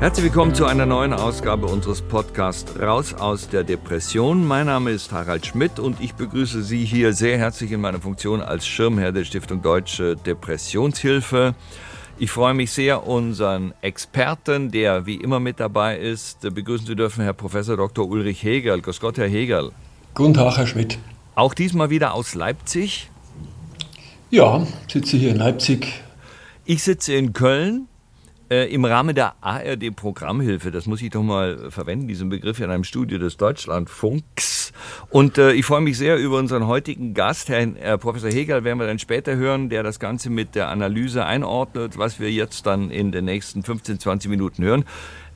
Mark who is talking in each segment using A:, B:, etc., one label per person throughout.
A: Herzlich willkommen zu einer neuen Ausgabe unseres Podcasts Raus aus der Depression. Mein Name ist Harald Schmidt und ich begrüße Sie hier sehr herzlich in meiner Funktion als Schirmherr der Stiftung Deutsche Depressionshilfe. Ich freue mich sehr, unseren Experten, der wie immer mit dabei ist, begrüßen zu dürfen, Herr Professor Dr. Ulrich Hegel. Grüß Gott, Herr Hegel.
B: Guten Tag, Herr Schmidt.
A: Auch diesmal wieder aus Leipzig?
B: Ja, sitze hier in Leipzig.
A: Ich sitze in Köln äh, im Rahmen der ARD-Programmhilfe, das muss ich doch mal verwenden, diesen Begriff in einem Studio des Deutschlandfunks. Und äh, ich freue mich sehr über unseren heutigen Gast, Herrn äh, Professor Hegel, werden wir dann später hören, der das Ganze mit der Analyse einordnet, was wir jetzt dann in den nächsten 15, 20 Minuten hören.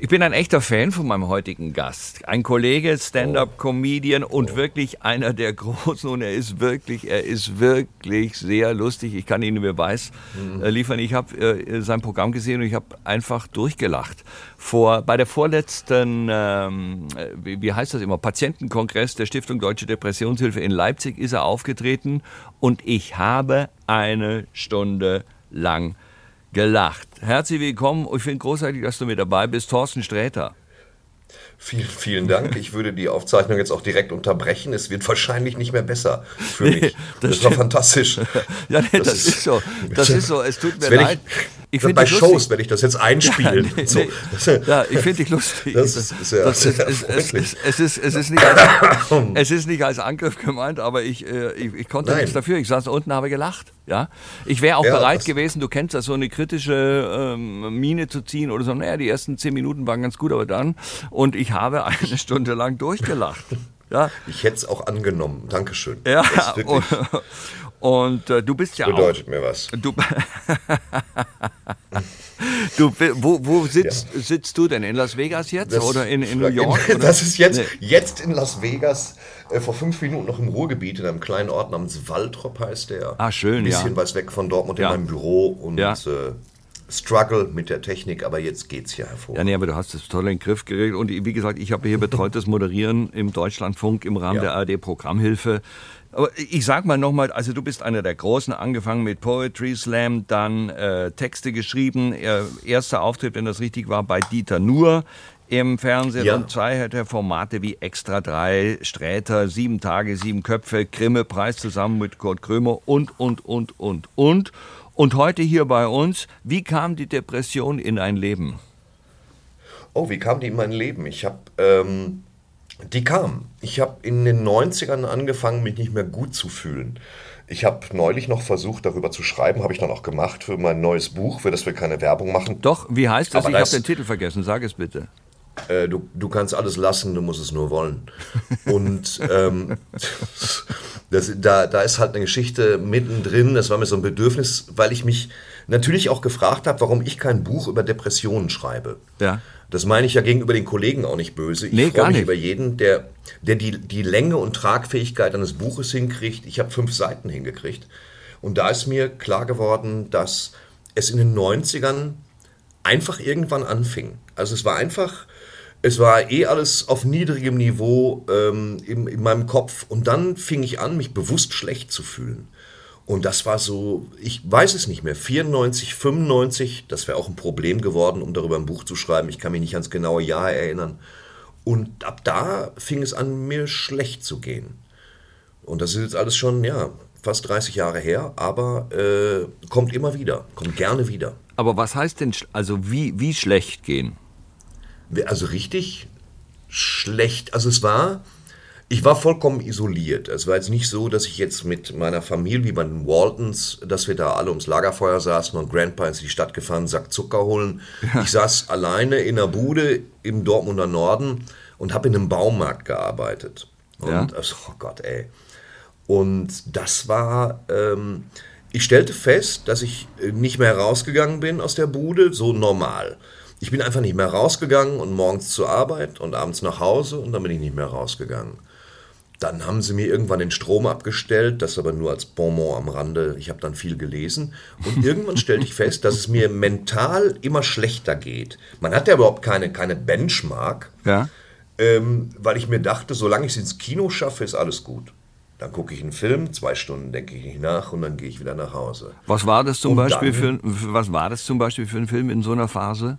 A: Ich bin ein echter Fan von meinem heutigen Gast. Ein Kollege, Stand-up-Comedian und oh. wirklich einer der Großen. Und er ist wirklich, er ist wirklich sehr lustig. Ich kann Ihnen Beweis mhm. Äh, liefern. Ich habe äh, sein Programm gesehen und ich habe einfach durchgelacht. Vor, bei der vorletzten, ähm, wie, wie heißt das immer, Patientenkongress der Stiftung Deutsche Depressionshilfe in Leipzig ist er aufgetreten und ich habe eine Stunde lang gelacht. Herzlich willkommen. Ich finde großartig, dass du mit dabei bist. Thorsten Sträter.
C: Vielen, vielen Dank. Ich würde die Aufzeichnung jetzt auch direkt unterbrechen. Es wird wahrscheinlich nicht mehr besser für mich. Nee, das, das war fantastisch.
A: ja, nee, das, das, ist so. Das ist so. Es tut mir leid.
C: Ich, ich bei Shows werde ich das jetzt einspielen.
A: Ja, nee, so. ja ich finde dich lustig. Das ist, ja, es, ist, es, ist, es, ist nicht als, es ist nicht als Angriff gemeint, aber ich, äh, ich, ich konnte Nein. nichts dafür. Ich saß unten, habe gelacht. Ja, ich wäre auch ja, bereit gewesen. Du kennst das, so eine kritische ähm, Mine zu ziehen oder so. Naja, die ersten zehn Minuten waren ganz gut, aber dann und ich habe eine Stunde lang durchgelacht.
C: Ja. Ich hätte es auch angenommen. Dankeschön.
A: Ja, und, äh, du bist ja
C: Bedeutet auch, mir was.
A: Du, du wo, wo sitzt, ja. sitzt du denn? In Las Vegas jetzt das, oder in, in New York?
C: In, das ist jetzt, nee. jetzt in Las Vegas. Äh, vor fünf Minuten noch im Ruhrgebiet, in einem kleinen Ort namens Waltrop heißt der.
A: Ah, schön,
C: Ein bisschen
A: ja.
C: weit weg von Dortmund ja. in meinem Büro und ja. äh, Struggle mit der Technik, aber jetzt geht's hier hervor.
A: Ja, nee, aber du hast das toll in den Griff geregelt. Und wie gesagt, ich habe hier betreutes Moderieren im Deutschlandfunk im Rahmen ja. der ARD-Programmhilfe. Aber ich sag mal nochmal, also du bist einer der Großen, angefangen mit Poetry Slam, dann äh, Texte geschrieben. Er, erster Auftritt, wenn das richtig war, bei Dieter Nuhr im Fernsehen ja. und zwei hat er Formate wie Extra 3, Sträter, Sieben Tage, Sieben Köpfe, Grimme-Preis zusammen mit Kurt Krömer und, und, und, und, und. Und heute hier bei uns, wie kam die Depression in ein Leben?
C: Oh, wie kam die in mein Leben? Ich habe, ähm, die kam. Ich habe in den 90ern angefangen, mich nicht mehr gut zu fühlen. Ich habe neulich noch versucht, darüber zu schreiben, habe ich dann auch gemacht für mein neues Buch, für das wir keine Werbung machen.
A: Doch, wie heißt das? Aber ich habe den Titel vergessen, sag es bitte.
C: Äh, du, du kannst alles lassen, du musst es nur wollen. Und ähm, das, da, da ist halt eine Geschichte mittendrin, das war mir so ein Bedürfnis, weil ich mich natürlich auch gefragt habe, warum ich kein Buch über Depressionen schreibe. Ja. Das meine ich ja gegenüber den Kollegen auch nicht böse. Ich nee, freue mich nicht. über jeden, der, der die, die Länge und Tragfähigkeit eines Buches hinkriegt. Ich habe fünf Seiten hingekriegt. Und da ist mir klar geworden, dass es in den 90ern einfach irgendwann anfing. Also es war einfach es war eh alles auf niedrigem Niveau ähm, in, in meinem Kopf. Und dann fing ich an, mich bewusst schlecht zu fühlen. Und das war so, ich weiß es nicht mehr, 94, 95, das wäre auch ein Problem geworden, um darüber ein Buch zu schreiben. Ich kann mich nicht ans genaue Jahr erinnern. Und ab da fing es an, mir schlecht zu gehen. Und das ist jetzt alles schon, ja, fast 30 Jahre her, aber äh, kommt immer wieder, kommt gerne wieder.
A: Aber was heißt denn, also wie, wie schlecht gehen?
C: also richtig schlecht. Also es war, ich war vollkommen isoliert. Es war jetzt nicht so, dass ich jetzt mit meiner Familie, wie bei den Waltons, dass wir da alle ums Lagerfeuer saßen und Grandpa ist in die Stadt gefahren, Sack Zucker holen. Ja. Ich saß alleine in der Bude im Dortmunder Norden und habe in einem Baumarkt gearbeitet. Und, ja. also, oh Gott, ey. Und das war, ähm, ich stellte fest, dass ich nicht mehr rausgegangen bin aus der Bude, so normal. Ich bin einfach nicht mehr rausgegangen und morgens zur Arbeit und abends nach Hause und dann bin ich nicht mehr rausgegangen. Dann haben sie mir irgendwann den Strom abgestellt, das aber nur als Bonbon am Rande. Ich habe dann viel gelesen. Und irgendwann stellte ich fest, dass es mir mental immer schlechter geht. Man hat ja überhaupt keine, keine Benchmark, ja. ähm, weil ich mir dachte, solange ich es ins Kino schaffe, ist alles gut. Dann gucke ich einen Film, zwei Stunden denke ich nicht nach und dann gehe ich wieder nach Hause.
A: Was war das zum, Beispiel, dann, für, was war das zum Beispiel für ein Film in so einer Phase?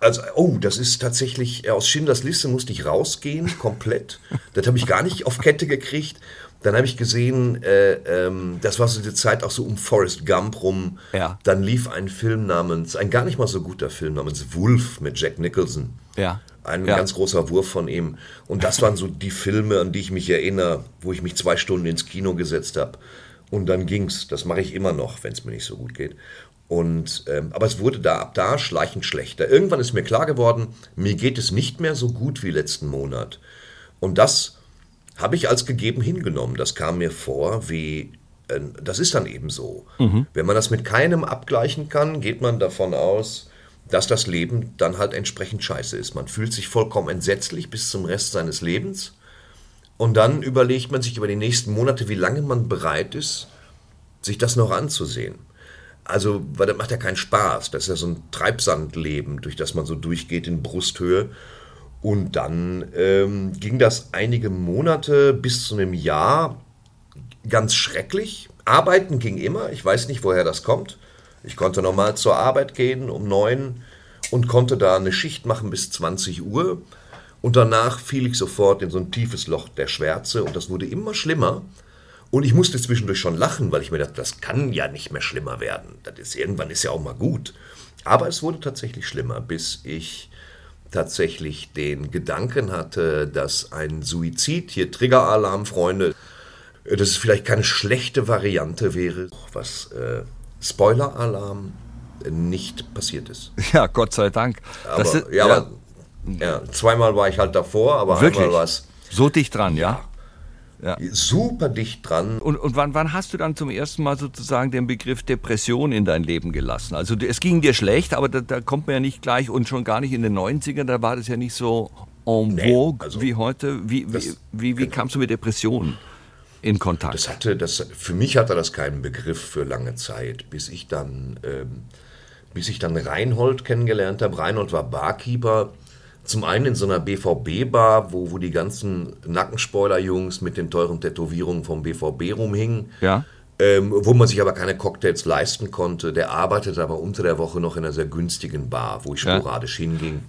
C: Also, oh, das ist tatsächlich, äh, aus Schindlers Liste musste ich rausgehen, komplett. das habe ich gar nicht auf Kette gekriegt. Dann habe ich gesehen, äh, ähm, das war so die Zeit auch so um Forrest Gump rum.
A: Ja.
C: Dann lief ein Film namens, ein gar nicht mal so guter Film namens Wolf mit Jack Nicholson.
A: Ja.
C: Ein
A: Ja.
C: ganz großer Wurf von ihm. Und das waren so die Filme, an die ich mich erinnere, wo ich mich zwei Stunden ins Kino gesetzt habe. Und dann ging's. Das mache ich immer noch, wenn es mir nicht so gut geht. Und, ähm, aber es wurde da ab da schleichend schlechter. Irgendwann ist mir klar geworden, mir geht es nicht mehr so gut wie letzten Monat. Und das habe ich als gegeben hingenommen. Das kam mir vor wie, äh, das ist dann eben so. Wenn man das mit keinem abgleichen kann, geht man davon aus, dass das Leben dann halt entsprechend scheiße ist. Man fühlt sich vollkommen entsetzlich bis zum Rest seines Lebens. Und dann überlegt man sich über die nächsten Monate, wie lange man bereit ist, sich das noch anzusehen. Also, weil das macht ja keinen Spaß. Das ist ja so ein Treibsandleben, durch das man so durchgeht in Brusthöhe. Und dann ähm, ging das einige Monate bis zu einem Jahr ganz schrecklich. Arbeiten ging immer. Ich weiß nicht, woher das kommt. Ich konnte normal zur Arbeit gehen um neun und konnte da eine Schicht machen bis 20 Uhr. Und danach fiel ich sofort in so ein tiefes Loch der Schwärze und das wurde immer schlimmer. Und ich musste zwischendurch schon lachen, weil ich mir dachte, das kann ja nicht mehr schlimmer werden. Das ist, irgendwann ist ja auch mal gut. Aber es wurde tatsächlich schlimmer, bis ich tatsächlich den Gedanken hatte, dass ein Suizid, hier Triggeralarm, Freunde, dass es vielleicht keine schlechte Variante wäre, was äh, Spoiler-Alarm nicht passiert ist.
A: Ja, Gott sei Dank.
C: Aber,
A: ist-
C: ja, aber ja, zweimal war ich halt davor, aber
A: Wirklich?
C: einmal war es
A: so dicht dran, ja?
C: Super dicht dran.
A: Und, und wann, wann hast du dann zum ersten Mal sozusagen den Begriff Depression in dein Leben gelassen? Also es ging dir schlecht, aber da, da kommt man ja nicht gleich und schon gar nicht in den 90ern, da war das ja nicht so en
C: Nee,
A: vogue
C: also
A: wie heute. Wie, wie,
C: das-
A: wie, wie kamst du mit Depressionen in Kontakt?
C: Das hatte, das, für mich hatte das keinen Begriff für lange Zeit, bis ich dann, ähm, bis ich dann Reinhold kennengelernt habe. Reinhold war Barkeeper. Zum einen in so einer BVB-Bar, wo, wo die ganzen Nackenspoiler-Jungs mit den teuren Tätowierungen vom BVB rumhingen.
A: Ja.
C: Ähm, wo man sich aber keine Cocktails leisten konnte. Der arbeitete aber unter der Woche noch in einer sehr günstigen Bar, wo ich
A: Ja.
C: sporadisch hinging.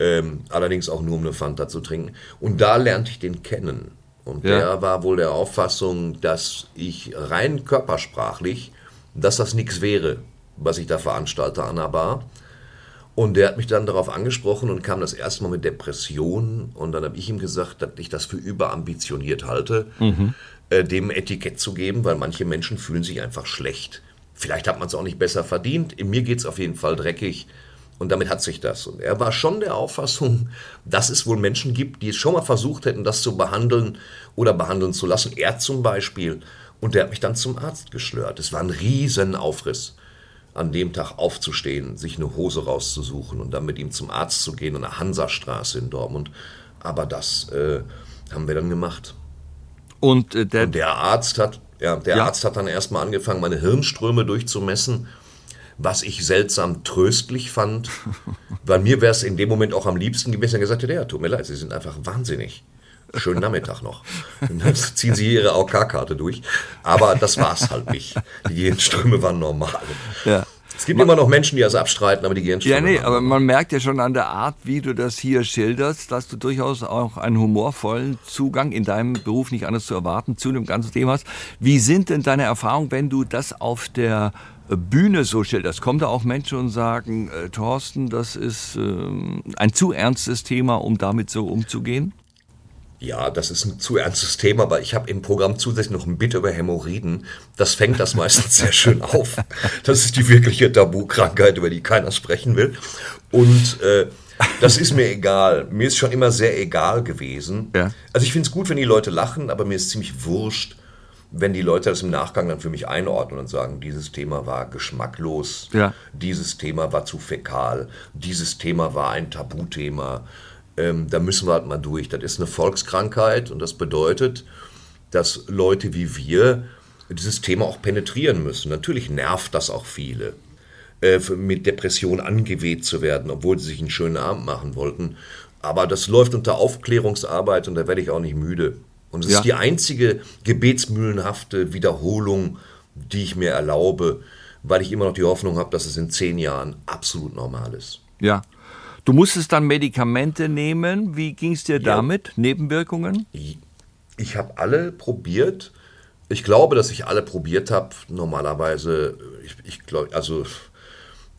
C: Ähm, allerdings auch nur um eine Fanta zu trinken. Und da lernte ich den kennen. Und
A: Ja.
C: der war wohl der Auffassung, dass ich rein körpersprachlich, dass das nichts wäre, was ich da veranstalte an der Bar. Und der hat mich dann darauf angesprochen und kam das erste Mal mit Depressionen. Und dann habe ich ihm gesagt, dass ich das für überambitioniert halte, äh, dem Etikett zu geben, weil manche Menschen fühlen sich einfach schlecht. Vielleicht hat man es auch nicht besser verdient. In mir geht es auf jeden Fall dreckig. Und damit hat sich das. Und er war schon der Auffassung, dass es wohl Menschen gibt, die es schon mal versucht hätten, das zu behandeln oder behandeln zu lassen. Er zum Beispiel. Und der hat mich dann zum Arzt geschlört. Es war ein riesen Aufriss an dem Tag aufzustehen, sich eine Hose rauszusuchen und dann mit ihm zum Arzt zu gehen an der Hansastraße in Dortmund. Aber das äh, haben wir dann gemacht.
A: Und äh, der,
C: Und der Arzt hat, ja, der
A: Ja.
C: Arzt hat dann erstmal angefangen, meine Hirnströme durchzumessen, was ich seltsam tröstlich fand. Bei mir wäre es in dem Moment auch am liebsten gewesen, er gesagt hätte, ja, tut mir leid, Sie sind einfach wahnsinnig. Schönen Nachmittag noch. Dann ziehen Sie Ihre AOK-Karte durch. Aber das war es halt nicht. Die Gehirnströme waren normal.
A: ja.
C: Es gibt immer noch Menschen, die das abstreiten, aber die Gehirnströme
A: Ja, nee, aber man merkt ja schon an der Art, wie du das hier schilderst, dass du durchaus auch einen humorvollen Zugang in deinem Beruf nicht anders zu erwarten zu dem ganzen Thema hast. Wie sind denn deine Erfahrungen, wenn du das auf der Bühne so schilderst? Kommen da auch Menschen und sagen, äh, Thorsten, das ist ähm, ein zu ernstes Thema, um damit so umzugehen?
C: Ja, das ist ein zu ernstes Thema, aber ich habe im Programm zusätzlich noch ein Bit über Hämorrhoiden. Das fängt das meistens sehr schön auf. Das ist die wirkliche Tabukrankheit, über die keiner sprechen will. Und äh, das ist mir egal. Mir ist schon immer sehr egal gewesen.
A: Ja.
C: Also ich finde es gut, wenn die Leute lachen, aber mir ist ziemlich wurscht, wenn die Leute das im Nachgang dann für mich einordnen und sagen, dieses Thema war geschmacklos,
A: Ja.
C: dieses Thema war zu fäkal, dieses Thema war ein Tabuthema. Ähm, da müssen wir halt mal durch. Das ist eine Volkskrankheit und das bedeutet, dass Leute wie wir dieses Thema auch penetrieren müssen. Natürlich nervt das auch viele, äh, mit Depression angeweht zu werden, obwohl sie sich einen schönen Abend machen wollten. Aber das läuft unter Aufklärungsarbeit und da werde ich auch nicht müde. Und es
A: Ja.
C: ist die einzige gebetsmühlenhafte Wiederholung, die ich mir erlaube, weil ich immer noch die Hoffnung habe, dass es in zehn Jahren absolut normal ist.
A: Ja. Du musstest dann Medikamente nehmen. Wie ging es dir damit? Nebenwirkungen?
C: Ich habe alle probiert. Ich glaube, dass ich alle probiert habe. Normalerweise, ich, ich glaube, also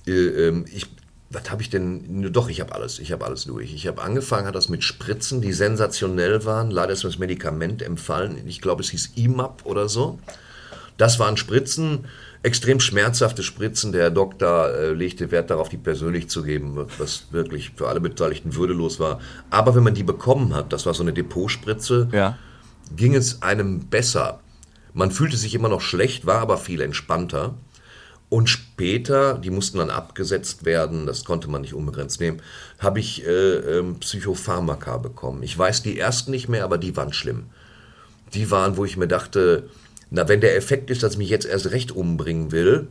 C: äh, ähm, ich, was habe ich denn? Doch, ich habe alles. Ich habe alles durch. Ich habe angefangen, hat das mit Spritzen, die sensationell waren. Leider ist mir das Medikament empfallen. Ich glaube, es hieß IMAP oder so. Das waren Spritzen, extrem schmerzhafte Spritzen. Der Doktor äh, legte Wert darauf, die persönlich zu geben, was wirklich für alle Beteiligten würdelos war. Aber wenn man die bekommen hat, das war so eine Depotspritze,
A: Ja.
C: ging es einem besser. Man fühlte sich immer noch schlecht, war aber viel entspannter. Und später, die mussten dann abgesetzt werden, das konnte man nicht unbegrenzt nehmen, habe ich äh, ähm, Psychopharmaka bekommen. Ich weiß die ersten nicht mehr, aber die waren schlimm. Die waren, wo ich mir dachte, na, wenn der Effekt ist, dass ich mich jetzt erst recht umbringen will,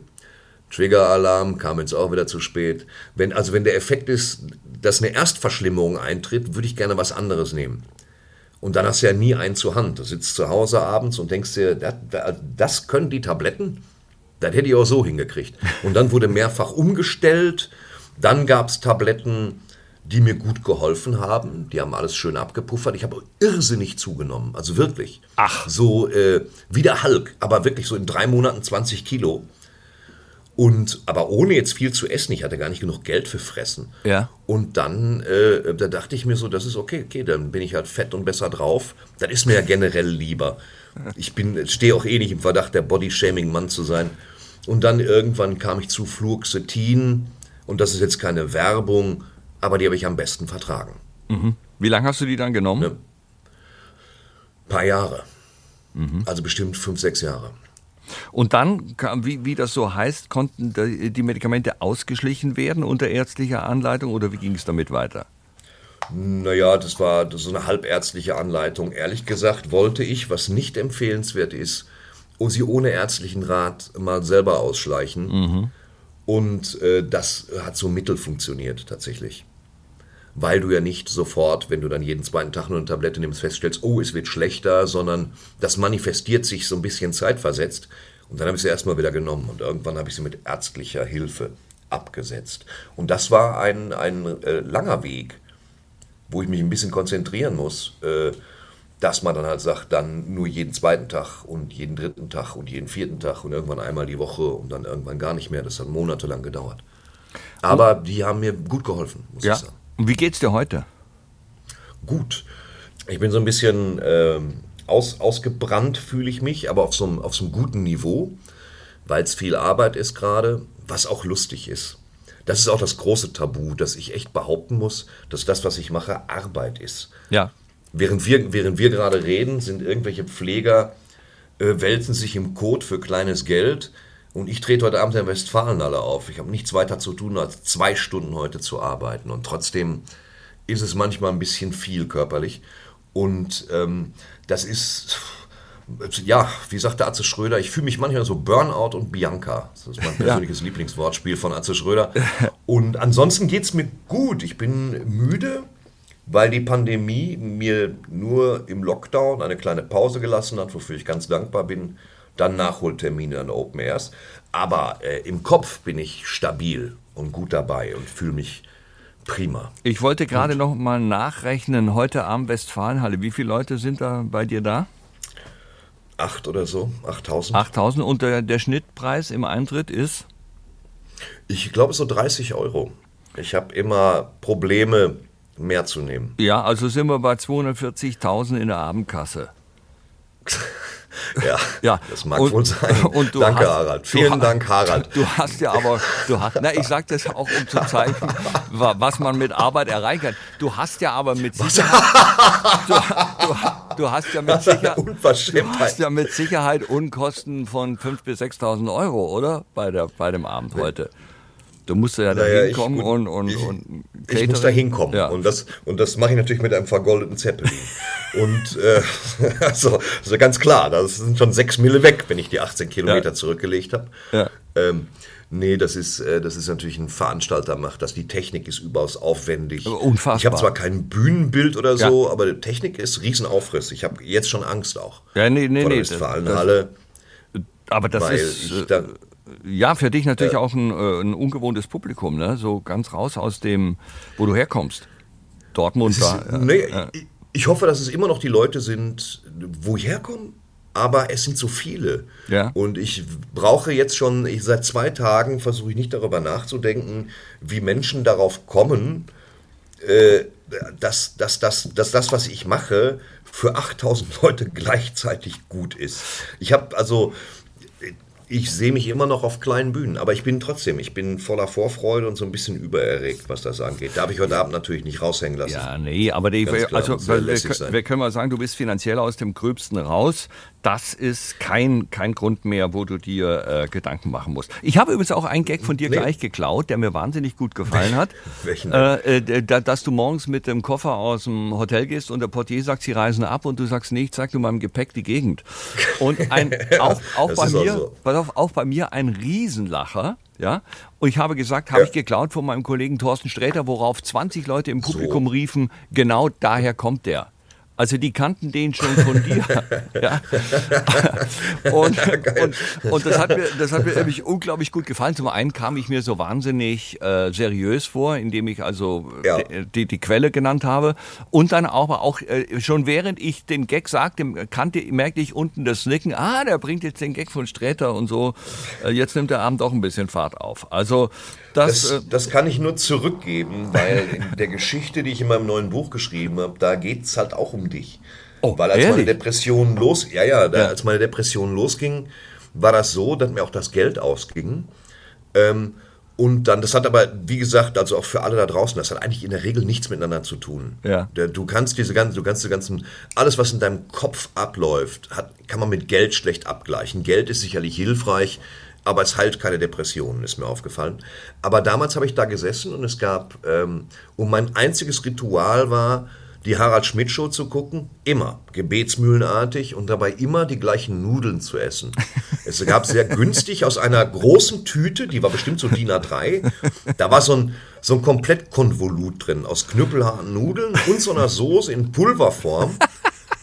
C: Triggeralarm kam jetzt auch wieder zu spät. Wenn, also wenn der Effekt ist, dass eine Erstverschlimmerung eintritt, würde ich gerne was anderes nehmen. Und dann hast du ja nie einen zur Hand. Du sitzt zu Hause abends und denkst dir, das, das können die Tabletten? Das hätte ich auch so hingekriegt. Und dann wurde mehrfach umgestellt. Dann gab es Tabletten, die mir gut geholfen haben. Die haben alles schön abgepuffert. Ich habe irrsinnig zugenommen. Also wirklich.
A: Ach.
C: So äh, wie der Hulk, aber wirklich so in drei Monaten 20 Kilo. Und aber ohne jetzt viel zu essen. Ich hatte gar nicht genug Geld für Fressen.
A: Ja.
C: Und dann, äh, da dachte ich mir so, das ist okay, okay, dann bin ich halt fett und besser drauf. Das ist mir ja generell lieber. Ich bin, stehe auch eh nicht im Verdacht, der Body-Shaming-Mann zu sein. Und dann irgendwann kam ich zu Fluoxetin. Und das ist jetzt keine Werbung, aber die habe ich am besten vertragen.
A: Wie lange hast du die dann genommen?
C: Ja. paar Jahre. Also bestimmt fünf, sechs Jahre.
A: Und dann, wie, wie das so heißt, konnten die Medikamente ausgeschlichen werden unter ärztlicher Anleitung oder wie ging es damit weiter?
C: Naja, das war das so eine halbärztliche Anleitung. Ehrlich gesagt wollte ich, was nicht empfehlenswert ist, sie ohne ärztlichen Rat mal selber ausschleichen. Und äh, das hat so mittel funktioniert tatsächlich. Weil du ja nicht sofort, wenn du dann jeden zweiten Tag nur eine Tablette nimmst, feststellst, oh, es wird schlechter, sondern das manifestiert sich so ein bisschen zeitversetzt. Und dann habe ich sie erstmal wieder genommen und irgendwann habe ich sie mit ärztlicher Hilfe abgesetzt. Und das war ein, ein äh, langer Weg wo ich mich ein bisschen konzentrieren muss, äh, dass man dann halt sagt, dann nur jeden zweiten Tag und jeden dritten Tag und jeden vierten Tag und irgendwann einmal die Woche und dann irgendwann gar nicht mehr. Das hat monatelang gedauert. Aber die haben mir gut geholfen, muss ich sagen.
A: Und wie geht's dir heute?
C: Gut. Ich bin so ein bisschen ähm, aus, ausgebrannt, fühle ich mich, aber auf so einem, auf so einem guten Niveau, weil es viel Arbeit ist gerade, was auch lustig ist. Das ist auch das große Tabu, dass ich echt behaupten muss, dass das, was ich mache, Arbeit ist.
A: Ja.
C: Während wir, während wir gerade reden, sind irgendwelche Pfleger, äh, wälzen sich im Kot für kleines Geld. Und ich trete heute Abend in der Westfalenhalle auf. Ich habe nichts weiter zu tun, als zwei Stunden heute zu arbeiten. Und trotzdem ist es manchmal ein bisschen viel körperlich. Und ähm, das ist, ja, wie sagte Atze Schröder, ich fühle mich manchmal so Burnout und Bianca. Das ist mein persönliches Lieblingswortspiel von Atze Schröder. Und ansonsten geht es mir gut. Ich bin müde, weil die Pandemie mir nur im Lockdown eine kleine Pause gelassen hat, wofür ich ganz dankbar bin. Dann Nachholtermine an Open Airs. Aber äh, im Kopf bin ich stabil und gut dabei und fühle mich prima.
A: Ich wollte gerade noch mal nachrechnen, heute Abend Westfalenhalle, wie viele Leute sind da bei dir da?
C: Acht oder so, 8000.
A: 8000 und der, der Schnittpreis im Eintritt ist?
C: Ich glaube so 30 Euro. Ich habe immer Probleme, mehr zu nehmen.
A: Ja, also sind wir bei 240.000 in der Abendkasse.
C: Ja,
A: Ja,
C: das mag
A: und-
C: wohl sein.
A: und du
C: Danke,
A: hast-
C: Harald.
A: du
C: Vielen
A: ha-
C: Dank, Harald.
A: Du hast ja aber, du hast, na, ich sag das auch, um zu zeigen, wa- was man mit Arbeit erreichen kann. Du hast ja aber mit Sicherheit, du, du, du hast ja mit Sicherheit, du hast ja mit Sicherheit Unkosten von 5.000 bis 6.000 Euro, oder? Bei, der, bei dem Abend heute. Du musst ja da
C: Naja, ich-
A: hinkommen
C: gut,
A: und, und,
C: ich,
A: und
C: ich muss da
A: Catering.
C: hinkommen.
A: Ja.
C: Und das, und das mache ich natürlich mit einem vergoldeten Zeppelin. und äh, also, also ganz klar, das sind schon sechs Mille weg, wenn ich die 18 Kilometer
A: Ja.
C: zurückgelegt habe.
A: Ja.
C: Ähm, nee, das ist, äh, das ist natürlich ein Veranstalter macht das. Die Technik ist überaus aufwendig.
A: Aber unfassbar.
C: Ich habe zwar kein Bühnenbild oder
A: Ja.
C: so, aber die Technik ist Riesenaufriss. Ich habe jetzt schon Angst auch.
A: Ja, nee, nee,
C: vor der
A: nee, das- Aber das ist,
C: ich
A: äh, ja, für dich natürlich auch ein, äh, ein, ungewohntes Publikum, ne? So ganz raus aus dem, wo du herkommst. Dortmund
C: da. Äh, nee, äh, ich hoffe, dass es immer noch die Leute sind, wo ich herkomme, aber es sind so viele. Ja. Und ich brauche jetzt schon, ich, seit zwei Tagen versuche ich nicht darüber nachzudenken, wie Menschen darauf kommen, äh, dass, dass, dass, dass das, was ich mache, für 8000 Leute gleichzeitig gut ist. Ich habe also ich sehe mich immer noch auf kleinen Bühnen, aber ich bin trotzdem, ich bin voller Vorfreude und so ein bisschen übererregt, was das angeht. Darf ich heute Abend natürlich nicht raushängen lassen.
A: Ja, nee, aber die, also, wir, wir, können mal sagen, du bist finanziell aus dem Gröbsten raus das ist kein, kein Grund mehr, wo du dir äh, Gedanken machen musst. Ich habe übrigens auch einen Gag von dir nee. gleich geklaut, der mir wahnsinnig gut gefallen hat.
C: Welchen?
A: Äh, äh, dass du morgens mit dem Koffer aus dem Hotel gehst und der Portier sagt, sie reisen ab und du sagst, nee, ich zeig du meinem Gepäck die Gegend. Und ein, auch, auch bei mir, so. pass auf, auch bei mir ein Riesenlacher. Ja, und ich habe gesagt, habe ja. ich geklaut von meinem Kollegen Thorsten Sträter, worauf 20 Leute im Publikum so. riefen, genau daher kommt der. Also die kannten den schon von dir. ja. und, und, und, das hat mir, das hat mir nämlich unglaublich gut gefallen. Zum einen kam ich mir so wahnsinnig äh, seriös vor, indem ich also ja. die, die, Quelle genannt habe. Und dann aber auch äh, schon während ich den Gag sagte, kannte, merkte ich unten das Nicken. Ah, der bringt jetzt den Gag von Sträter und so. Äh, jetzt nimmt der Abend auch ein bisschen Fahrt auf. Also das,
C: das, äh, das, kann ich nur zurückgeben, weil in der Geschichte, die ich in meinem neuen Buch geschrieben habe, da geht es halt auch um dich. Oh, weil als ehrlich? meine Depression los, ja, ja, da, ja, als meine Depression losging, war das so, dass mir auch das Geld ausging. Ähm, und dann, das hat aber, wie gesagt, also auch für alle da draußen, das hat eigentlich in der Regel nichts miteinander zu tun. Ja. Du kannst diese ganzen, du kannst diese ganzen, alles, was in deinem Kopf abläuft, hat, kann man mit Geld schlecht abgleichen. Geld ist sicherlich hilfreich, aber es heilt keine Depressionen, ist mir aufgefallen. Aber damals habe ich da gesessen und es gab, ähm, und mein einziges Ritual war, die Harald Schmidt Show zu gucken, immer gebetsmühlenartig und dabei immer die gleichen Nudeln zu essen. Es gab sehr günstig aus einer großen Tüte, die war bestimmt so DIN A3, da war so ein, so ein Komplettkonvolut drin aus knüppelharten Nudeln und so einer Soße in Pulverform.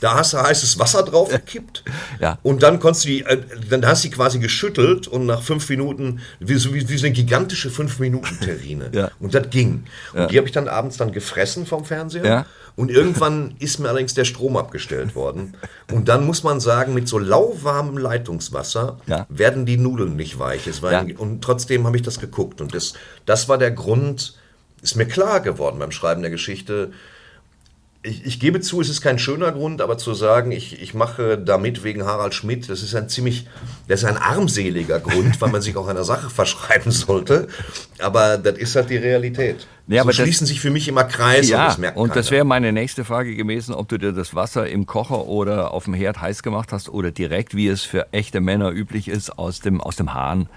C: Da hast du heißes Wasser drauf gekippt. Ja. Und dann konntest du die, äh, dann hast du die quasi geschüttelt und nach fünf Minuten, wie, so, wie, wie so eine gigantische fünf Minuten Terrine. Ja. Und das ging. Und ja. die habe ich dann abends dann gefressen vom Fernseher. Ja. Und irgendwann ist mir allerdings der Strom abgestellt worden. Und dann muss man sagen, mit so lauwarmem Leitungswasser ja. werden die Nudeln nicht weich. Es war ja. ein, und trotzdem habe ich das geguckt. Und das, das war der Grund, ist mir klar geworden beim Schreiben der Geschichte, ich, ich, gebe zu, es ist kein schöner Grund, aber zu sagen, ich, ich mache damit wegen Harald Schmidt, das ist ein ziemlich, das ist ein armseliger Grund, weil man sich auch einer Sache verschreiben sollte. Aber das ist halt die Realität. Ja, so schließen das, sich für mich immer Kreise
A: ja, und das merkt Und das wäre meine nächste Frage gewesen, ob du dir das Wasser im Kocher oder auf dem Herd heiß gemacht hast oder direkt, wie es für echte Männer üblich ist, aus dem, aus dem Hahn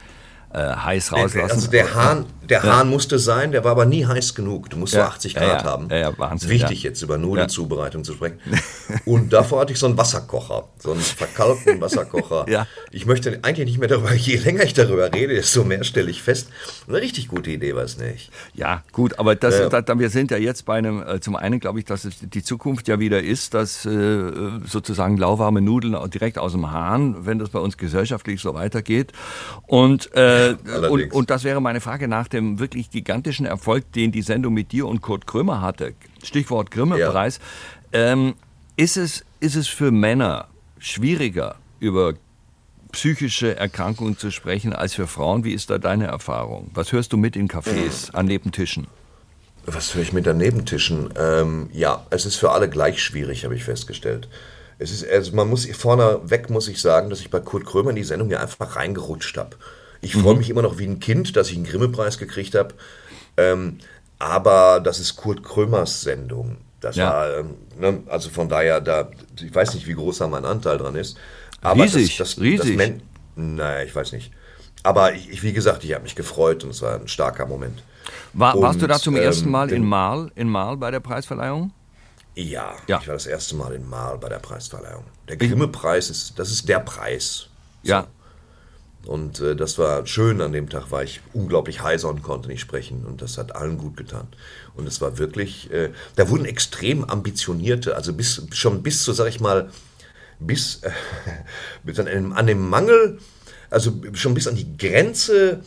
A: heiß rauslassen.
C: Also der Hahn, der ja. Hahn musste sein, der war aber nie heiß genug. Du musst ja. so 80 Grad ja, haben. Ja, Wahnsinn. Wichtig jetzt über Nudelzubereitung zu sprechen. Und davor hatte ich so einen Wasserkocher, so einen verkalkten Wasserkocher. Ich möchte eigentlich nicht mehr darüber, je länger ich darüber rede, desto mehr stelle ich fest. Eine richtig gute Idee war es nicht.
A: Ja, gut, aber das, äh, das, wir sind ja jetzt bei einem, äh, zum einen glaube ich, dass es die Zukunft ja wieder ist, dass äh, sozusagen lauwarme Nudeln direkt aus dem Hahn, wenn das bei uns gesellschaftlich so weitergeht. Und äh, äh, und, und, das wäre meine Frage nach dem wirklich gigantischen Erfolg, den die Sendung mit dir und Kurt Krömer hatte. Stichwort Grimme-Preis. Ja. Ähm, ist, es, ist es für Männer schwieriger, über psychische Erkrankungen zu sprechen, als für Frauen? Wie ist da deine Erfahrung? Was hörst du mit in Cafés, an Nebentischen?
C: Was höre ich mit an Nebentischen? Ähm, ja, es ist für alle gleich schwierig, habe ich festgestellt. Es ist, also man muss vorne weg muss ich sagen, dass ich bei Kurt Krömer in die Sendung ja einfach reingerutscht habe. Ich freue mhm. mich immer noch wie ein Kind, dass ich einen Grimme-Preis gekriegt habe. Ähm, aber das ist Kurt Krömers Sendung. Das ja. war, ähm, ne, also von daher, da, ich weiß nicht, wie groß da mein Anteil dran ist.
A: Aber riesig, das, das, riesig. Das
C: naja, ich weiß nicht. Aber ich, wie gesagt, ich habe mich gefreut und es war ein starker Moment.
A: War, und, warst du da zum ähm, ersten Mal in Marl, in Marl bei der Preisverleihung?
C: Ja, ja, ich war das erste Mal in Marl bei der Preisverleihung. Der Grimme-Preis ist, das ist der Preis.
A: So. Ja,
C: und äh, das war schön an dem Tag, war ich unglaublich heiser und konnte nicht sprechen. Und das hat allen gut getan. Und es war wirklich, äh, da wurden extrem ambitionierte, also bis, schon bis zu, sag ich mal, bis äh, an, dem, an dem Mangel also schon bis an die Grenze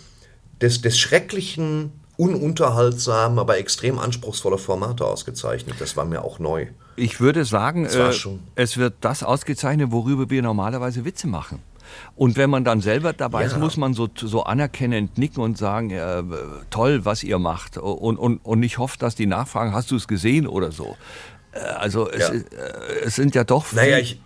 C: des, des schrecklichen, ununterhaltsamen, aber extrem anspruchsvoller Formate ausgezeichnet. Das war mir auch neu.
A: Ich würde sagen, äh, es wird das ausgezeichnet, worüber wir normalerweise Witze machen. Und wenn man dann selber dabei ja. ist, muss man so, so anerkennend nicken und sagen, ja, toll, was ihr macht. Und, und, und ich hoffe, dass die nachfragen, hast du es gesehen oder so. Äh, also es, ja. Äh, es sind ja doch...
C: Naja, ich,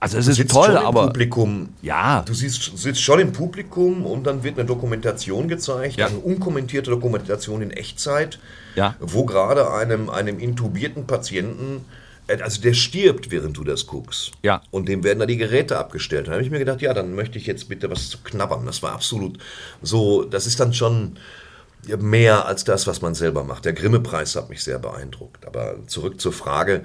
A: also es ist toll, aber
C: Publikum.
A: Ja.
C: Du siehst, sitzt schon im Publikum und dann wird eine Dokumentation gezeigt, ja. eine unkommentierte Dokumentation in Echtzeit,
A: ja.
C: wo gerade einem einem intubierten Patienten äh, also der stirbt, während du das guckst.
A: Ja.
C: Und dem werden da die Geräte abgestellt. Da habe ich mir gedacht, ja, dann möchte ich jetzt bitte was zu knabbern. Das war absolut so, das ist dann schon mehr als das, was man selber macht. Der Grimme-Preis hat mich sehr beeindruckt. Aber zurück zur Frage.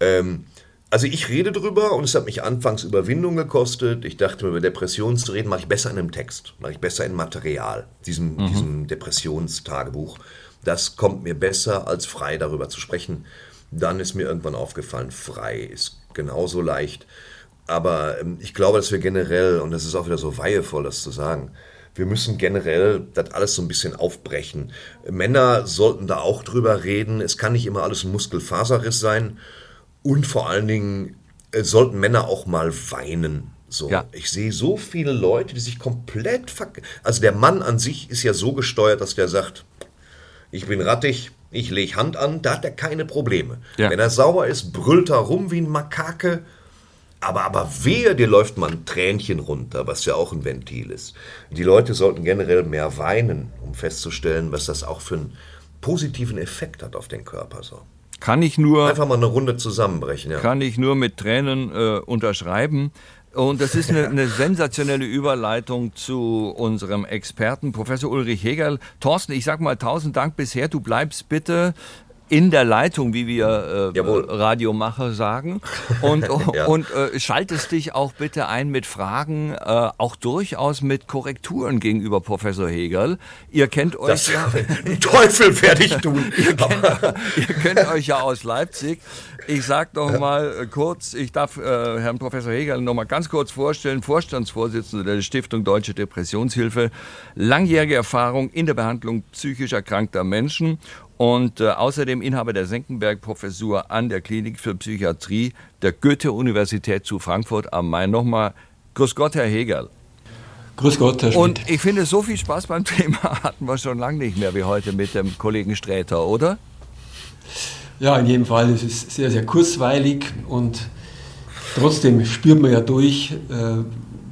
C: Ähm, also ich rede drüber und es hat mich anfangs Überwindung gekostet. Ich dachte mir, über Depressionen zu reden, mache ich besser in einem Text, mache ich besser in Material, diesem, mhm. diesem Depressionstagebuch. Das kommt mir besser, als frei darüber zu sprechen. Dann ist mir irgendwann aufgefallen, frei ist genauso leicht. Aber ähm, ich glaube, dass wir generell, und das ist auch wieder so weihevoll, das zu sagen, wir müssen generell das alles so ein bisschen aufbrechen. Männer sollten da auch drüber reden. Es kann nicht immer alles ein Muskelfaserriss sein. Und vor allen Dingen äh, sollten Männer auch mal weinen. So, ja. ich sehe so viele Leute, die sich komplett ver Also der Mann an sich ist ja so gesteuert, dass der sagt, ich bin rattig, ich lege Hand an, da hat er keine Probleme. Ja. Wenn er sauer ist, brüllt er rum wie ein Makake. Aber, aber wehe, dir läuft mal ein Tränchen runter, was ja auch ein Ventil ist. Die Leute sollten generell mehr weinen, um festzustellen, was das auch für einen positiven Effekt hat auf den Körper. So.
A: Kann ich nur.
C: Einfach mal eine Runde zusammenbrechen, ja.
A: Kann ich nur mit Tränen äh, unterschreiben. Und das ist eine, eine, sensationelle Überleitung zu unserem Experten, Professor Ulrich Hegel. Thorsten, ich sag mal tausend Dank bisher. Du bleibst bitte in der Leitung, wie wir äh, Radiomacher sagen. Und, ja. und äh, schaltest dich auch bitte ein mit Fragen, äh, auch durchaus mit Korrekturen gegenüber Professor Hegel. Ihr kennt euch das, ja.
C: Teufel werde ich tun.
A: ihr, kennt, ihr kennt euch ja aus Leipzig. Ich sage noch mal äh, kurz, ich darf äh, Herrn Professor Hegel noch mal ganz kurz vorstellen, Vorstandsvorsitzender der Stiftung Deutsche Depressionshilfe, langjährige Erfahrung in der Behandlung psychisch erkrankter Menschen und äh, außerdem Inhaber der Senckenberg-Professur an der Klinik für Psychiatrie der Goethe-Universität zu Frankfurt am Main. Nochmal, grüß Gott, Herr Hegel.
B: Grüß Gott, Herr Schmidt.
A: Und ich finde, so viel Spaß beim Thema hatten wir schon lange nicht mehr wie heute mit dem Kollegen Sträter, oder?
B: Ja, in jedem Fall. Es ist sehr, sehr kurzweilig und trotzdem spürt man ja durch, äh,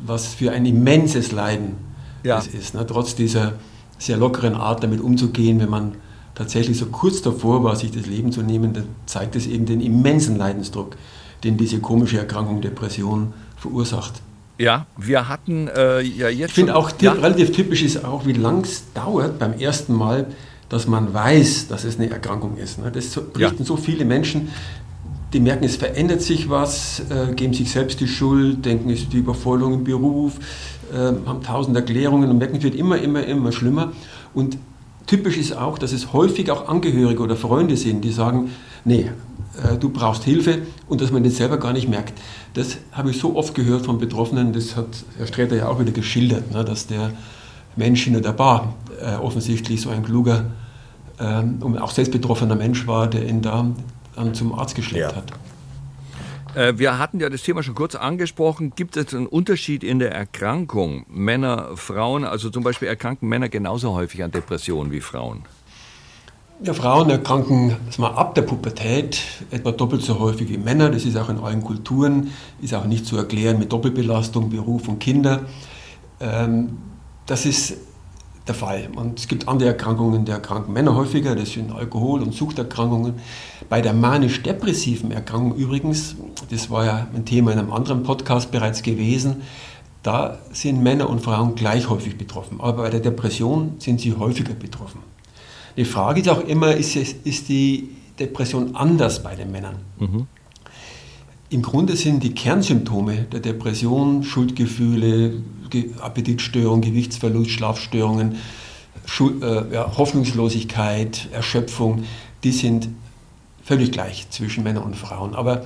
B: was für ein immenses Leiden ja. es ist. Ne? Trotz dieser sehr lockeren Art, damit umzugehen, wenn man tatsächlich so kurz davor war, sich das Leben zu nehmen, dann zeigt es eben den immensen Leidensdruck, den diese komische Erkrankung Depression verursacht.
A: Ja, wir hatten äh, ja jetzt.
B: Ich finde auch ja. relativ typisch ist auch, wie lang es dauert beim ersten Mal, dass man weiß, dass es eine Erkrankung ist. Ne? Das berichten ja. so viele Menschen, die merken, es verändert sich was, äh, geben sich selbst die Schuld, denken, es ist die Überforderung im Beruf, äh, haben tausend Erklärungen und merken, es wird immer, immer, immer schlimmer. Und typisch ist auch, dass es häufig auch Angehörige oder Freunde sind, die sagen, nee, äh, du brauchst Hilfe und dass man das selber gar nicht merkt. Das habe ich so oft gehört von Betroffenen, das hat Herr Sträter ja auch wieder geschildert, ne, dass der Mensch in der Bar äh, offensichtlich so ein kluger ähm, und auch selbst betroffener Mensch war, der ihn da dann zum Arzt geschleppt ja. hat.
A: Äh, wir hatten ja das Thema schon kurz angesprochen. Gibt es einen Unterschied in der Erkrankung? Männer, Frauen, also zum Beispiel erkranken Männer genauso häufig an Depressionen wie Frauen?
B: Ja, Frauen erkranken mal, ab der Pubertät etwa doppelt so häufig wie Männer. Das ist auch in allen Kulturen, ist auch nicht zu erklären mit Doppelbelastung, Beruf und Kinder. Ähm, das ist der Fall. Und es gibt andere Erkrankungen, die erkranken Männer häufiger, das sind Alkohol- und Suchterkrankungen. Bei der manisch-depressiven Erkrankung übrigens, das war ja ein Thema in einem anderen Podcast bereits gewesen, da sind Männer und Frauen gleich häufig betroffen. Aber bei der Depression sind sie häufiger betroffen. Die Frage ist auch immer, ist, ist die Depression anders bei den Männern? Mhm. Im Grunde sind die Kernsymptome der Depression Schuldgefühle, Appetitstörung, Gewichtsverlust, Schlafstörungen, Schuld, äh, ja, Hoffnungslosigkeit, Erschöpfung, die sind völlig gleich zwischen Männern und Frauen. Aber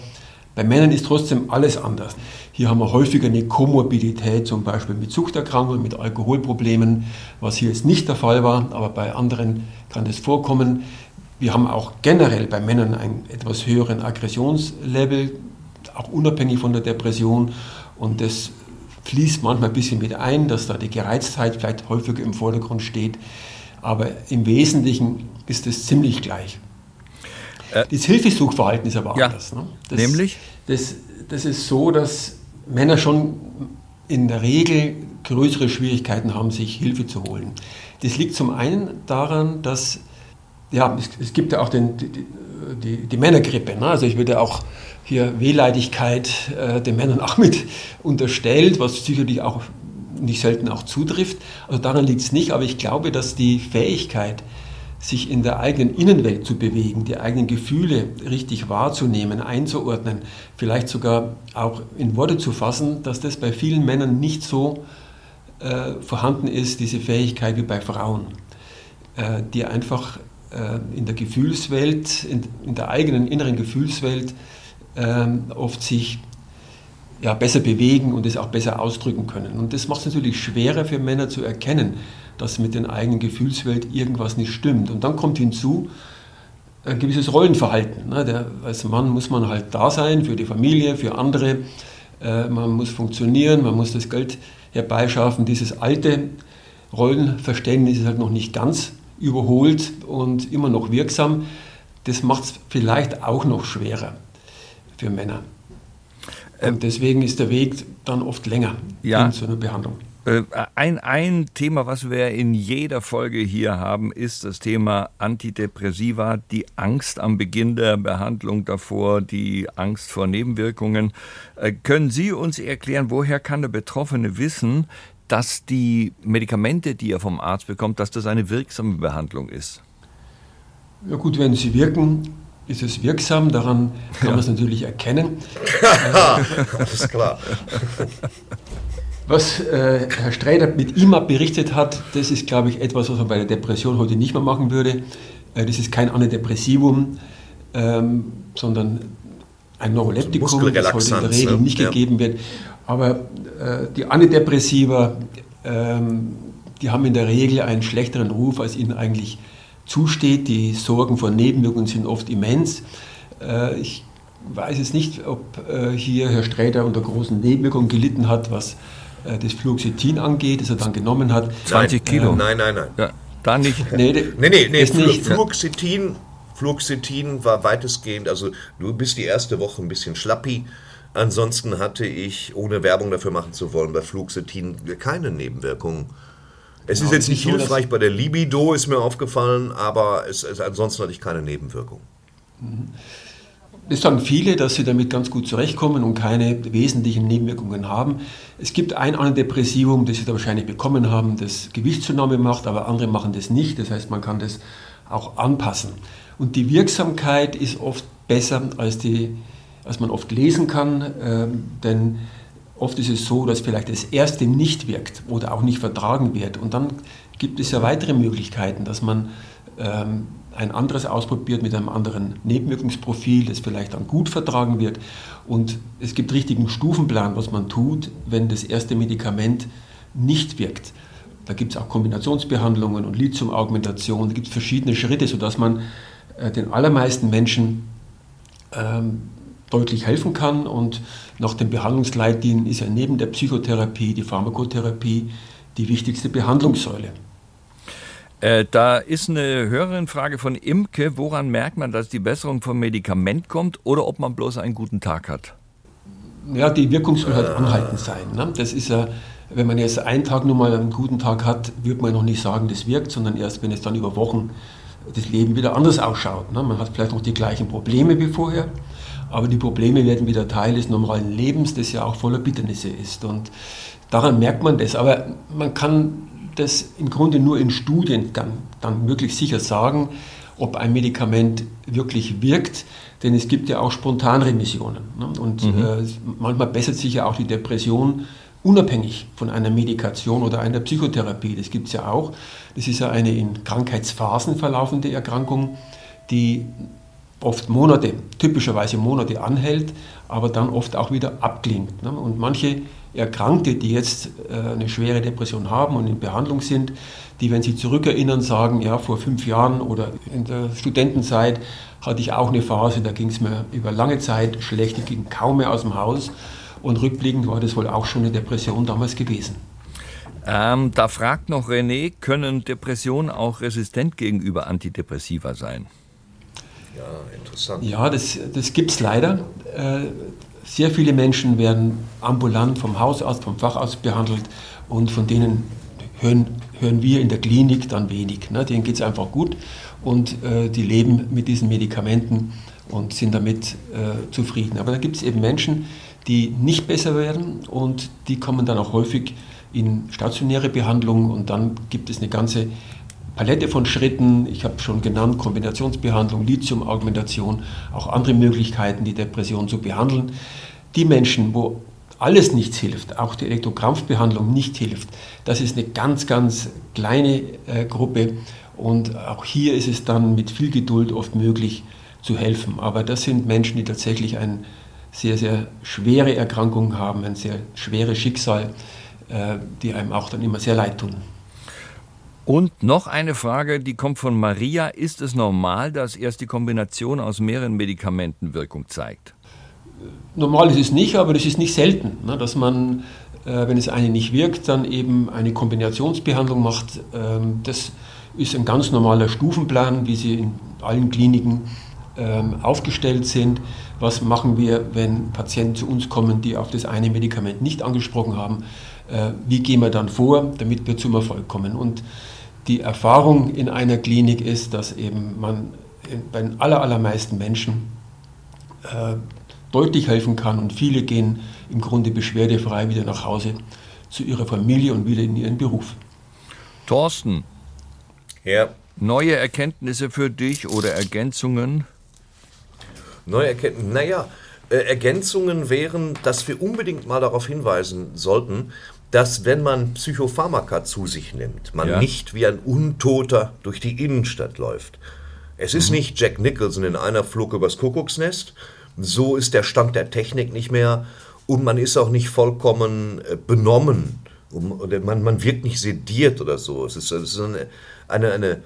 B: Bei Männern ist trotzdem alles anders. Hier haben wir häufiger eine Komorbidität, zum Beispiel mit Suchterkrankungen, mit Alkoholproblemen, was hier jetzt nicht der Fall war, aber bei anderen kann das vorkommen. Wir haben auch generell bei Männern einen etwas höheren Aggressionslevel, auch unabhängig von der Depression. Und das fließt manchmal ein bisschen mit ein, dass da die Gereiztheit vielleicht häufiger im Vordergrund steht. Aber im Wesentlichen ist es ziemlich gleich. Äh, das Hilfesuchverhalten ist aber
A: ja,
B: anders.
A: Ne? Das, nämlich?
B: Das, das ist so, dass Männer schon in der Regel größere Schwierigkeiten haben, sich Hilfe zu holen. Das liegt zum einen daran, dass ja, es, es gibt ja auch den, die, die, die Männergrippe. Ne? Also ich würde auch hier Wehleidigkeit äh, den Männern auch mit unterstellt, was sicherlich auch nicht selten auch zutrifft. Also daran liegt es nicht, aber ich glaube, dass die Fähigkeit, sich in der eigenen Innenwelt zu bewegen, die eigenen Gefühle richtig wahrzunehmen, einzuordnen, vielleicht sogar auch in Worte zu fassen, dass das bei vielen Männern nicht so äh, vorhanden ist, diese Fähigkeit wie bei Frauen, äh, die einfach äh, in der Gefühlswelt, in, in, der eigenen inneren Gefühlswelt äh, oft sich ja, besser bewegen und es auch besser ausdrücken können. Und das macht es natürlich schwerer für Männer zu erkennen, dass mit den eigenen Gefühlswelt irgendwas nicht stimmt. Und dann kommt hinzu ein gewisses Rollenverhalten. Ne? Der, als Mann muss man halt da sein für die Familie, für andere. Äh, man muss funktionieren, man muss das Geld herbeischaffen. Dieses alte Rollenverständnis ist halt noch nicht ganz überholt und immer noch wirksam. Das macht es vielleicht auch noch schwerer für Männer. Und ähm, deswegen ist der Weg dann oft länger
A: ja.
B: hin zu einer Behandlung.
A: Äh, ein, ein Thema, was wir in jeder Folge hier haben, ist das Thema Antidepressiva, die Angst am Beginn der Behandlung davor, die Angst vor Nebenwirkungen. Äh, können Sie uns erklären, woher kann der Betroffene wissen, dass die Medikamente, die er vom Arzt bekommt, dass das eine wirksame Behandlung ist?
B: Ja gut, wenn sie wirken, ist es wirksam, daran kann ja. man es natürlich erkennen.
C: Alles klar.
B: Was äh, Herr Streiter mit IMAP berichtet hat, das ist, glaube ich, etwas, was man bei der Depression heute nicht mehr machen würde. Äh, das ist kein Antidepressivum, ähm, sondern ein Neuroleptikum, das heute in der Regel ne? nicht ja. gegeben wird. Aber äh, die Antidepressiva, ähm, die haben in der Regel einen schlechteren Ruf, als ihnen eigentlich zusteht. Die Sorgen vor Nebenwirkungen sind oft immens. Äh, ich weiß es nicht, ob äh, hier Herr Sträter unter großen Nebenwirkungen gelitten hat, was äh, das Fluoxetin angeht, das er dann genommen hat.
A: 20 Kilo?
C: nein, nein, nein.
A: Ja, da nicht.
C: Nee, nee, nee, nee Flu nicht. Fluoxetin, Fluoxetin war weitestgehend, also du bist die erste Woche ein bisschen schlappi. Ansonsten hatte ich, ohne Werbung dafür machen zu wollen, bei Fluoxetin keine Nebenwirkungen. Es ist jetzt nicht hilfreich bei der Libido, ist mir aufgefallen, aber es, es, ansonsten hatte ich keine Nebenwirkung.
B: Es sagen viele, dass sie damit ganz gut zurechtkommen und keine wesentlichen Nebenwirkungen haben. Es gibt ein Antidepressivum, das sie da wahrscheinlich bekommen haben, das Gewichtszunahme macht, aber andere machen das nicht. Das heißt, man kann das auch anpassen. Und die Wirksamkeit ist oft besser, als, die, als man oft lesen kann, äh, denn Oft ist es so, dass vielleicht das erste nicht wirkt oder auch nicht vertragen wird. Und dann gibt es ja weitere Möglichkeiten, dass man ähm, ein anderes ausprobiert mit einem anderen Nebenwirkungsprofil, das vielleicht dann gut vertragen wird. Und es gibt richtigen Stufenplan, was man tut, wenn das erste Medikament nicht wirkt. Da gibt es auch Kombinationsbehandlungen und Lithium-Augmentation. Da gibt es verschiedene Schritte, sodass man äh, den allermeisten Menschen ähm, deutlich helfen kann. Und nach dem Behandlungsleitlinien ist ja neben der Psychotherapie die Pharmakotherapie die wichtigste Behandlungssäule.
A: Äh, da ist eine Hörerin-Frage von Imke. Woran merkt man, dass die Besserung vom Medikament kommt oder ob man bloß einen guten Tag hat?
B: Ja, die Wirkung soll halt anhaltend sein. Ne? Das ist ja, wenn man jetzt einen Tag nur mal einen guten Tag hat, würde man noch nicht sagen, das wirkt, sondern erst, wenn es dann über Wochen das Leben wieder anders ausschaut. Ne? Man hat vielleicht noch die gleichen Probleme wie vorher, aber die Probleme werden wieder Teil des normalen Lebens, das ja auch voller Bitternisse ist. Und daran merkt man das. Aber man kann das im Grunde nur in Studien dann, dann wirklich sicher sagen, ob ein Medikament wirklich wirkt, denn es gibt ja auch Spontanremissionen. Ne? Und mhm. äh, manchmal bessert sich ja auch die Depression unabhängig von einer Medikation oder einer Psychotherapie. Das gibt es ja auch. Das ist ja eine in Krankheitsphasen verlaufende Erkrankung, die oft Monate, typischerweise Monate anhält, aber dann oft auch wieder abklingt. Ne? Und manche Erkrankte, die jetzt äh, eine schwere Depression haben und in Behandlung sind, die, wenn sie zurückerinnern, sagen, ja, vor fünf Jahren oder in der Studentenzeit hatte ich auch eine Phase, da ging es mir über lange Zeit schlecht, ich ging kaum mehr aus dem Haus und rückblickend war das wohl auch schon eine Depression damals gewesen.
A: Ähm, da fragt noch René, können Depressionen auch resistent gegenüber Antidepressiva sein?
B: Ja, interessant. Ja, das, das gibt es leider. Äh, sehr viele Menschen werden ambulant vom Hausarzt, vom Facharzt behandelt und von denen hören, hören wir in der Klinik dann wenig. Ne? Denen geht es einfach gut und äh, die leben mit diesen Medikamenten und sind damit äh, zufrieden. Aber dann gibt es eben Menschen, die nicht besser werden und die kommen dann auch häufig in stationäre Behandlung und dann gibt es eine ganze Palette von Schritten. Ich habe schon genannt, Kombinationsbehandlung, Lithium-Augmentation, auch andere Möglichkeiten, die Depression zu behandeln. Die Menschen, wo alles nichts hilft, auch die Elektrokrampfbehandlung nicht hilft, das ist eine ganz, ganz kleine äh, Gruppe und auch hier ist es dann mit viel Geduld oft möglich zu helfen. Aber das sind Menschen, die tatsächlich eine sehr, sehr schwere Erkrankung haben, ein sehr schweres Schicksal äh, die einem auch dann immer sehr leid tun.
A: Und noch eine Frage, die kommt von Maria. Ist es normal, dass erst die Kombination aus mehreren Medikamenten Wirkung zeigt?
B: Normal ist es nicht, aber es ist nicht selten, ne, dass man, äh, wenn es eine nicht wirkt, dann eben eine Kombinationsbehandlung macht. Ähm, das ist ein ganz normaler Stufenplan, wie sie in allen Kliniken ähm, aufgestellt sind. Was machen wir, wenn Patienten zu uns kommen, die auf das eine Medikament nicht angesprochen haben? Äh, wie gehen wir dann vor, damit wir zum Erfolg kommen. Und die Erfahrung in einer Klinik ist, dass eben man bei den allermeisten Menschen äh, deutlich helfen kann und viele gehen im Grunde beschwerdefrei wieder nach Hause zu ihrer Familie und wieder in ihren Beruf.
A: Thorsten, ja. neue Erkenntnisse für dich oder Ergänzungen?
C: Neue Erkenntnisse, naja, äh, Ergänzungen wären, dass wir unbedingt mal darauf hinweisen sollten, dass wenn man Psychopharmaka zu sich nimmt, man ja. nicht wie ein Untoter durch die Innenstadt läuft. Es ist mhm. nicht Jack Nicholson in einer Flug übers Kuckucksnest, so ist der Stand der Technik nicht mehr und man ist auch nicht vollkommen äh, benommen. Man, man wirkt nicht sediert oder so. Es ist, es ist eine, eine, eine,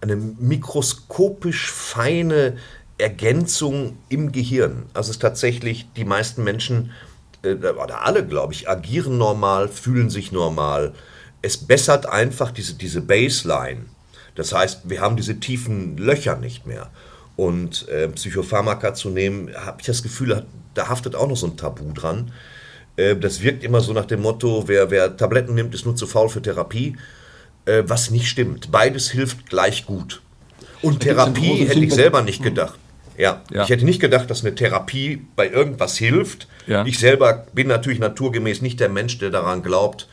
C: eine mikroskopisch feine Ergänzung im Gehirn. Also es ist tatsächlich, die meisten Menschen oder alle, glaube ich, agieren normal, fühlen sich normal. Es bessert einfach diese, diese Baseline. Das heißt, wir haben diese tiefen Löcher nicht mehr. Und äh, Psychopharmaka zu nehmen, habe ich das Gefühl, da haftet auch noch so ein Tabu dran. Äh, das wirkt immer so nach dem Motto, wer, wer Tabletten nimmt, ist nur zu faul für Therapie. Äh, was nicht stimmt. Beides hilft gleich gut. Und Therapie hätte ich selber nicht gedacht. Ja. ja. ich hätte nicht gedacht, dass eine Therapie bei irgendwas hilft. Ja. Ich selber bin natürlich naturgemäß nicht der Mensch, der daran glaubt,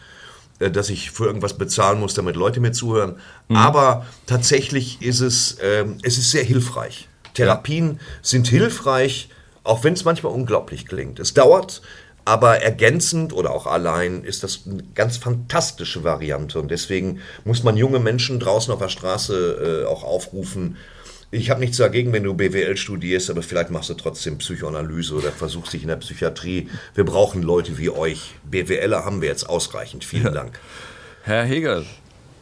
C: äh, dass ich für irgendwas bezahlen muss, damit Leute mir zuhören. Mhm. Aber tatsächlich ist es, äh, es ist sehr hilfreich. Therapien ja. sind hilfreich, auch wenn es manchmal unglaublich klingt. Es dauert, aber ergänzend oder auch allein ist das eine ganz fantastische Variante. Und deswegen muss man junge Menschen draußen auf der Straße äh, auch aufrufen, ich habe nichts dagegen, wenn du BWL studierst, aber vielleicht machst du trotzdem Psychoanalyse oder versuchst dich in der Psychiatrie. Wir brauchen Leute wie euch. BWLer haben wir jetzt ausreichend. Vielen Dank.
A: Herr Hegel.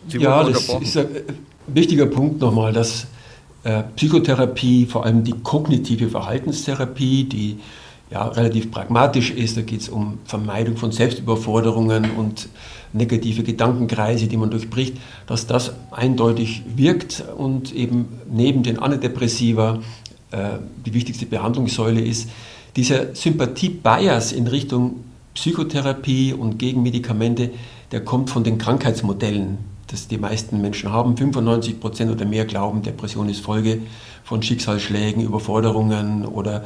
B: Sie ja, das ist ein wichtiger Punkt nochmal, dass äh, Psychotherapie, vor allem die kognitive Verhaltenstherapie, die ja, relativ pragmatisch ist. Da geht es um Vermeidung von Selbstüberforderungen und negative Gedankenkreise, die man durchbricht, dass das eindeutig wirkt und eben neben den Antidepressiva äh, die wichtigste Behandlungssäule ist. Dieser Sympathie-Bias in Richtung Psychotherapie und gegen Medikamente, der kommt von den Krankheitsmodellen, das die meisten Menschen haben. 95 Prozent oder mehr glauben, Depression ist Folge von Schicksalsschlägen, Überforderungen oder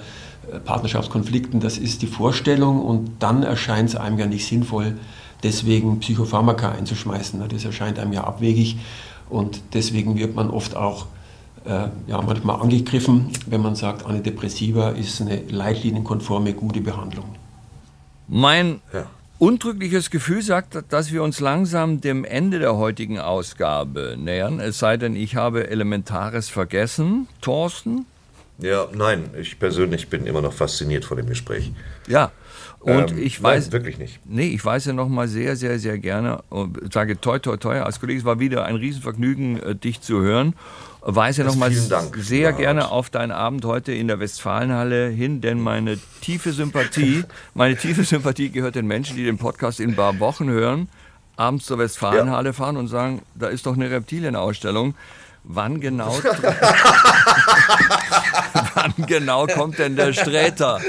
B: äh, Partnerschaftskonflikten. Das ist die Vorstellung und dann erscheint es einem ja nicht sinnvoll, deswegen Psychopharmaka einzuschmeißen. Das erscheint einem ja abwegig und deswegen wird man oft auch äh, ja, manchmal angegriffen, wenn man sagt, Antidepressiva ist eine leitlinienkonforme, gute Behandlung.
A: Mein ja. untrügliches Gefühl sagt, dass wir uns langsam dem Ende der heutigen Ausgabe nähern, es sei denn, ich habe Elementares vergessen. Thorsten?
C: Ja, nein, ich persönlich bin immer noch fasziniert von dem Gespräch.
A: Ja. Und
C: Ähm,
A: ich weiß
C: nein, wirklich nicht.
A: Nee, ich weiß ja noch mal sehr, sehr, sehr gerne und sage toi, toi, toi als Kollege. Es war wieder ein Riesenvergnügen, äh, dich zu hören. Weise noch mal
C: vielen Dank,
A: sehr gerne auf deinen Abend heute in der Westfalenhalle hin, denn meine tiefe Sympathie, meine tiefe Sympathie gehört den Menschen, die den Podcast in ein paar Wochen hören, abends zur Westfalenhalle fahren und sagen, da ist doch eine Reptilienausstellung. Wann genau, wann genau kommt denn der Sträter?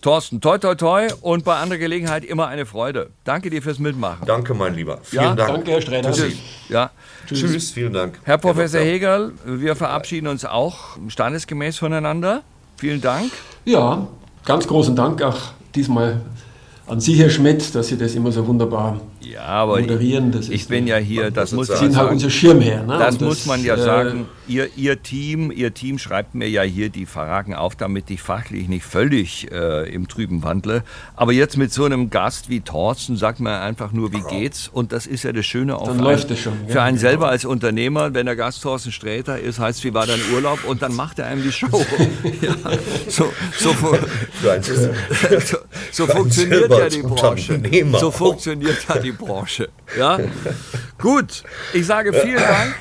A: Thorsten, toi, toi, toi und bei anderer Gelegenheit immer eine Freude. Danke dir fürs Mitmachen.
C: Danke, mein Lieber. Vielen
A: Ja,
C: Dank.
B: Danke, Herr Sträter.
C: Tschüssi.
A: Ja.
C: Tschüss. Vielen Dank.
A: Herr Professor Hegel, wir verabschieden uns auch standesgemäß voneinander. Vielen Dank.
B: Ja, ganz großen Dank auch diesmal an Sie, Herr Schmidt, dass Sie das immer so wunderbar
A: Ja, aber
B: moderieren. Das
A: ich
B: ist-
A: bin ja hier, das muss
B: sind halt
A: sagen.
B: unser Schirmherr. Ne?
A: Das
B: Und
A: muss man ja
B: äh,
A: sagen. Ihr, ihr Team, ihr Team schreibt mir ja hier die Fragen auf, damit ich fachlich nicht völlig äh, im Trüben wandle. Aber jetzt mit so einem Gast wie Thorsten sagt man einfach nur, wie geht's? Und das ist ja das Schöne auch
B: Dann
A: für,
B: läuft
A: einen,
B: schon, ja.
A: für einen selber als Unternehmer, wenn der Gast Thorsten Sträter ist, heißt, wie war dein Urlaub? Und dann macht er einem die Show. ja, so, so, so, so funktioniert ja die Branche. So funktioniert ja die Branche. Ja? Gut, ich sage vielen Dank.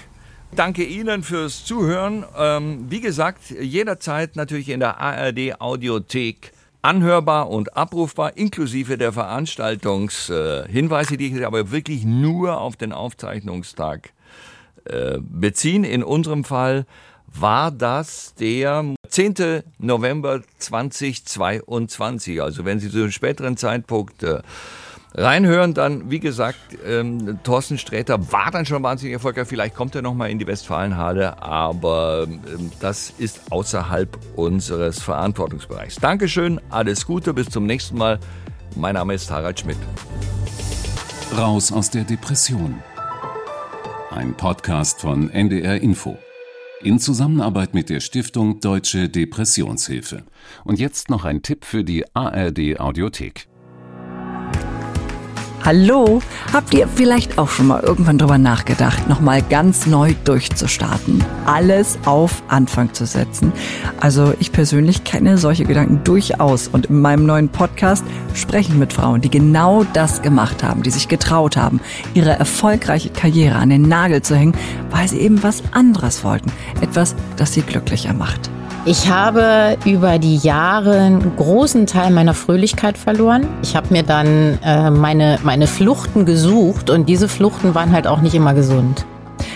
A: Danke Ihnen fürs Zuhören. Ähm, wie gesagt, jederzeit natürlich in der ARD Audiothek anhörbar und abrufbar, inklusive der Veranstaltungshinweise, äh, die ich aber wirklich nur auf den Aufzeichnungstag äh, beziehen. In unserem Fall war das der 10. November 2022. Also wenn Sie zu einem späteren Zeitpunkt äh, reinhören, dann, wie gesagt, ähm, Thorsten Sträter war dann schon wahnsinnig erfolgreich. Vielleicht kommt er nochmal in die Westfalenhalle, aber ähm, das ist außerhalb unseres Verantwortungsbereichs. Dankeschön, alles Gute, bis zum nächsten Mal. Mein Name ist Harald Schmidt.
D: Raus aus der Depression. Ein Podcast von NDR Info. In Zusammenarbeit mit der Stiftung Deutsche Depressionshilfe. Und jetzt noch ein Tipp für die ARD Audiothek.
E: Hallo, habt ihr vielleicht auch schon mal irgendwann drüber nachgedacht, nochmal ganz neu durchzustarten, alles auf Anfang zu setzen? Also ich persönlich kenne solche Gedanken durchaus und in meinem neuen Podcast spreche ich mit Frauen, die genau das gemacht haben, die sich getraut haben, ihre erfolgreiche Karriere an den Nagel zu hängen, weil sie eben was anderes wollten, etwas, das sie glücklicher macht.
F: Ich habe über die Jahre einen großen Teil meiner Fröhlichkeit verloren. Ich habe mir dann äh, meine, meine Fluchten gesucht und diese Fluchten waren halt auch nicht immer gesund.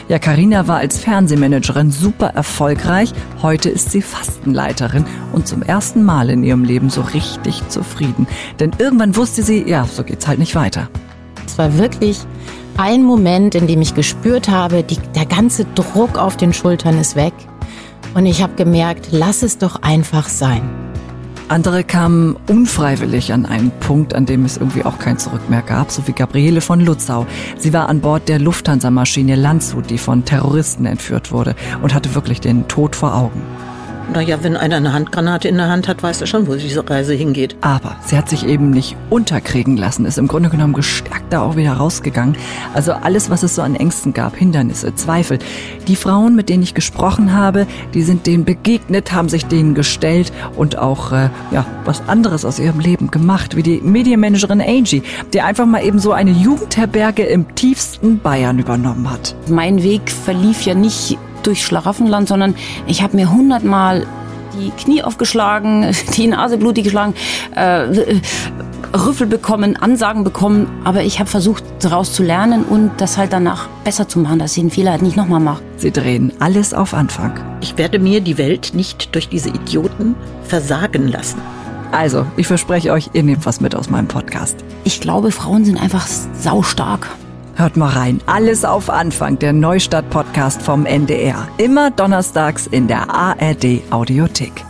E: Ja, Karina war als Fernsehmanagerin super erfolgreich. Heute ist sie Fastenleiterin und zum ersten Mal in ihrem Leben so richtig zufrieden. Denn irgendwann wusste sie, ja, so geht's halt nicht weiter.
F: Es war wirklich ein Moment, in dem ich gespürt habe, die, der ganze Druck auf den Schultern ist weg. Und ich habe gemerkt, lass es doch einfach sein.
E: Andere kamen unfreiwillig an einen Punkt, an dem es irgendwie auch kein Zurück mehr gab, so wie Gabriele von Lutzau. Sie war an Bord der Lufthansa-Maschine Landshut, die von Terroristen entführt wurde und hatte wirklich den Tod vor Augen.
G: Naja, wenn einer eine Handgranate in der Hand hat, weiß er schon, wo diese Reise hingeht.
E: Aber sie hat sich eben nicht unterkriegen lassen, ist im Grunde genommen gestärkt da auch wieder rausgegangen. Also alles, was es so an Ängsten gab, Hindernisse, Zweifel. Die Frauen, mit denen ich gesprochen habe, die sind denen begegnet, haben sich denen gestellt und auch äh, ja, was anderes aus ihrem Leben gemacht, wie die Medienmanagerin Angie, die einfach mal eben so eine Jugendherberge im tiefsten Bayern übernommen hat.
H: Mein Weg verlief ja nicht durch Schlaraffenland, sondern ich habe mir hundertmal die Knie aufgeschlagen, die Nase blutig geschlagen, äh, Rüffel bekommen, Ansagen bekommen, aber ich habe versucht, daraus zu lernen und das halt danach besser zu machen, dass ich den Fehler halt nicht nochmal mache.
E: Sie drehen alles auf Anfang.
G: Ich werde mir die Welt nicht durch diese Idioten versagen lassen.
E: Also, ich verspreche euch, ihr nehmt was mit aus meinem Podcast.
H: Ich glaube, Frauen sind einfach saustark.
E: Hört mal rein. Alles auf Anfang, der Neustadt-Podcast vom NDR. Immer donnerstags in der ARD Audiothek.